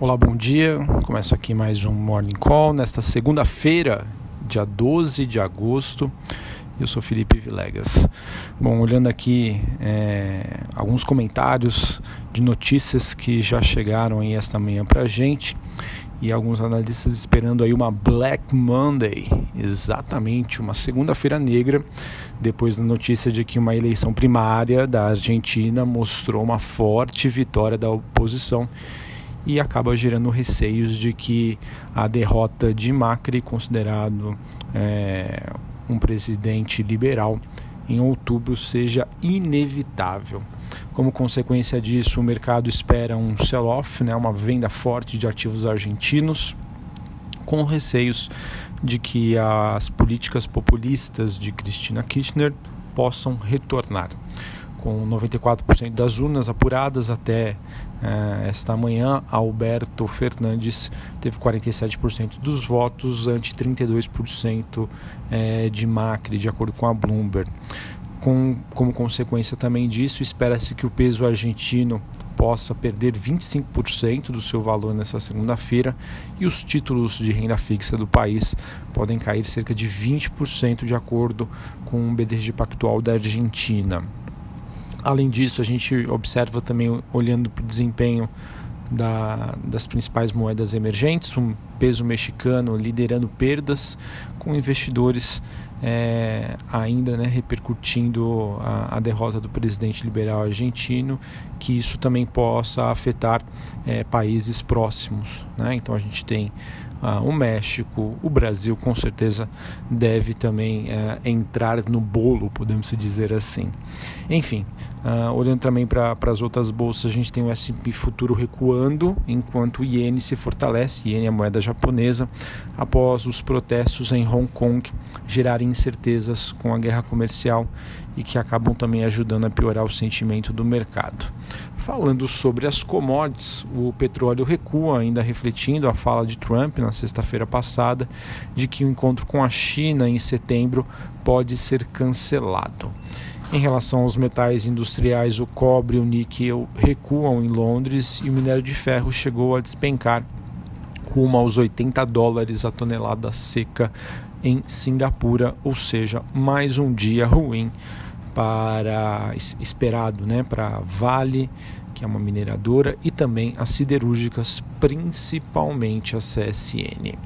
Olá, bom dia. Começo aqui mais um Morning Call nesta segunda-feira, dia 12 de agosto. Eu sou Felipe Vilegas. Bom, olhando aqui é, alguns comentários de notícias que já chegaram aí esta manhã para gente e alguns analistas esperando aí uma Black Monday, exatamente uma segunda-feira negra, depois da notícia de que uma eleição primária da Argentina mostrou uma forte vitória da oposição e acaba gerando receios de que a derrota de Macri, considerado é, um presidente liberal, em outubro seja inevitável. Como consequência disso, o mercado espera um sell-off, né, uma venda forte de ativos argentinos, com receios de que as políticas populistas de Cristina Kirchner possam retornar com 94% das urnas apuradas até uh, esta manhã, Alberto Fernandes teve 47% dos votos ante 32% uh, eh, de Macri, de acordo com a Bloomberg. Com, como consequência também disso, espera-se que o peso argentino possa perder 25% do seu valor nessa segunda-feira e os títulos de renda fixa do país podem cair cerca de 20% de acordo com o BDG Pactual da Argentina. Além disso, a gente observa também, olhando para o desempenho da, das principais moedas emergentes, um peso mexicano liderando perdas, com investidores é, ainda né, repercutindo a, a, derrota do presidente liberal argentino, que isso também possa afetar é, países próximos. Né? Então a gente tem ah, o México, o Brasil com certeza deve também eh, entrar no bolo, podemos dizer assim. Enfim, ah, olhando também para as outras bolsas, a gente tem o S&P futuro recuando, enquanto o iene se fortalece, iene é a moeda japonesa, após os protestos em Hong Kong gerarem incertezas com a guerra comercial e que acabam também ajudando a piorar o sentimento do mercado. Falando sobre as commodities, o petróleo recua, ainda refletindo a fala de Trump na sexta-feira passada de que o encontro com a China em setembro pode ser cancelado. Em relação aos metais industriais, o cobre e o níquel recuam em Londres e o minério de ferro chegou a despencar rumo aos 80 dólares a tonelada seca em Singapura, ou seja, mais um dia ruim para esperado, né, para Vale, que é uma mineradora, e também as siderúrgicas, principalmente a CSN.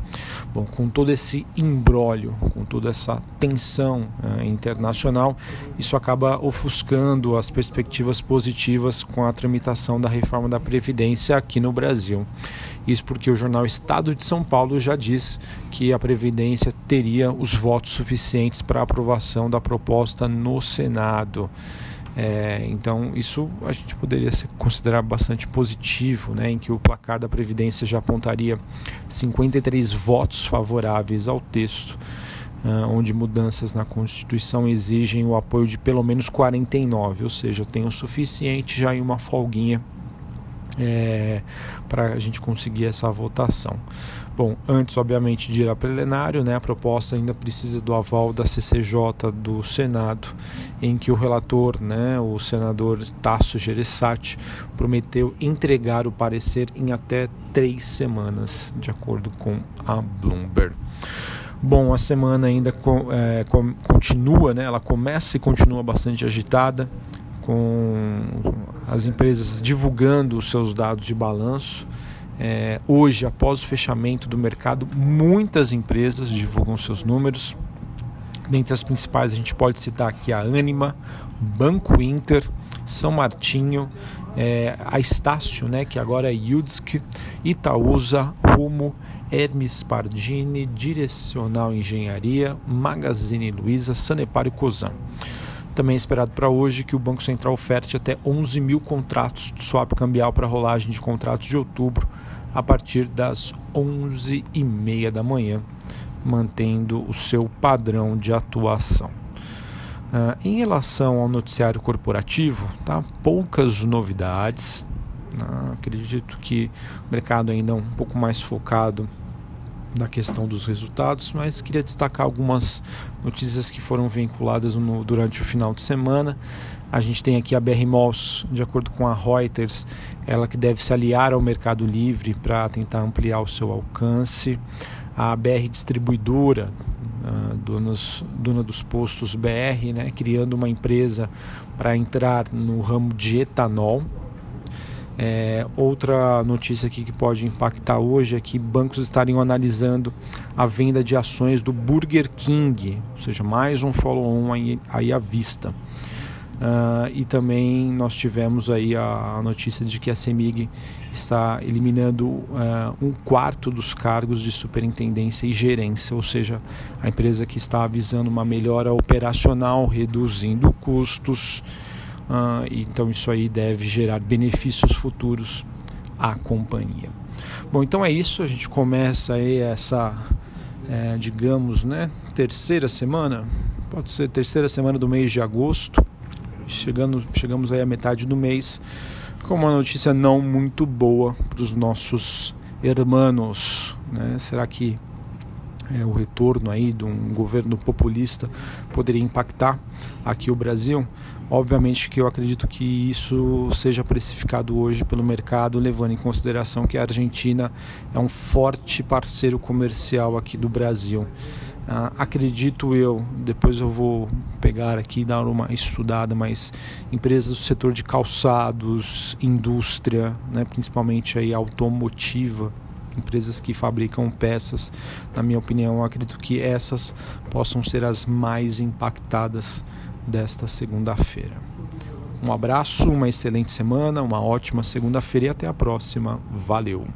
Bom, com todo esse embrólio, com toda essa tensão uh, internacional, isso acaba ofuscando as perspectivas positivas com a tramitação da reforma da Previdência aqui no Brasil. Isso porque o jornal Estado de São Paulo já diz que a Previdência teria os votos suficientes para aprovação da proposta no Senado. É, então, isso a gente poderia considerar bastante positivo, né, em que o placar da Previdência já apontaria 53 votos favoráveis ao texto, uh, onde mudanças na Constituição exigem o apoio de pelo menos 49, ou seja, tem o suficiente já em uma folguinha é, para a gente conseguir essa votação. Bom, antes, obviamente, de ir a plenário, né, a proposta ainda precisa do aval da CCJ do Senado, em que o relator, né, o senador Tasso Gereissati, prometeu entregar o parecer em até três semanas, de acordo com a Bloomberg. Bom, a semana ainda é, continua, né, ela começa e continua bastante agitada com as empresas divulgando os seus dados de balanço. É, hoje, após o fechamento do mercado, muitas empresas divulgam seus números. Dentre as principais, a gente pode citar aqui a Anima, Banco Inter, São Martinho, é, a Estácio, né, que agora é Yudsk, Itaúsa, Rumo, Hermes Pardini, Direcional Engenharia, Magazine Luiza, Sanepar e Cosan. Também é esperado para hoje que o Banco Central oferte até 11 mil contratos de swap cambial para rolagem de contratos de outubro a partir das 11h30 da manhã, mantendo o seu padrão de atuação. Uh, em relação ao noticiário corporativo, tá? poucas novidades. Uh, acredito que o mercado ainda é um pouco mais focado da questão dos resultados, mas queria destacar algumas notícias que foram vinculadas no, durante o final de semana. A gente tem aqui a BR Malls, de acordo com a Reuters, ela que deve se aliar ao Mercado Livre para tentar ampliar o seu alcance. A BR Distribuidora, uh, donas, dona dos postos BR, né, criando uma empresa para entrar no ramo de etanol. É, outra notícia aqui que pode impactar hoje é que bancos estariam analisando a venda de ações do Burger King, ou seja, mais um follow-on aí, aí à vista. Uh, e também nós tivemos aí a, a, notícia de que a CEMIG está eliminando uh, um quarto dos cargos de superintendência e gerência, ou seja, a empresa que está avisando uma melhora operacional, reduzindo custos Uh, então isso aí deve gerar benefícios futuros à companhia. Bom, então é isso. A gente começa aí essa, é, digamos, né, terceira semana, pode ser terceira semana do mês de agosto. Chegando, chegamos aí à metade do mês com uma notícia não muito boa para os nossos hermanos. Né? Será que é, o retorno aí de um governo populista poderia impactar aqui o Brasil? Obviamente que eu acredito que isso seja precificado hoje pelo mercado, levando em consideração que a Argentina é um forte parceiro comercial aqui do Brasil. Uh, acredito eu, depois eu vou pegar aqui e dar uma estudada, mas empresas do setor de calçados, indústria, né, principalmente aí automotiva, empresas que fabricam peças, na minha opinião, acredito que essas possam ser as mais impactadas desta segunda-feira. Um abraço, uma excelente semana, uma ótima segunda-feira e até a próxima. Valeu!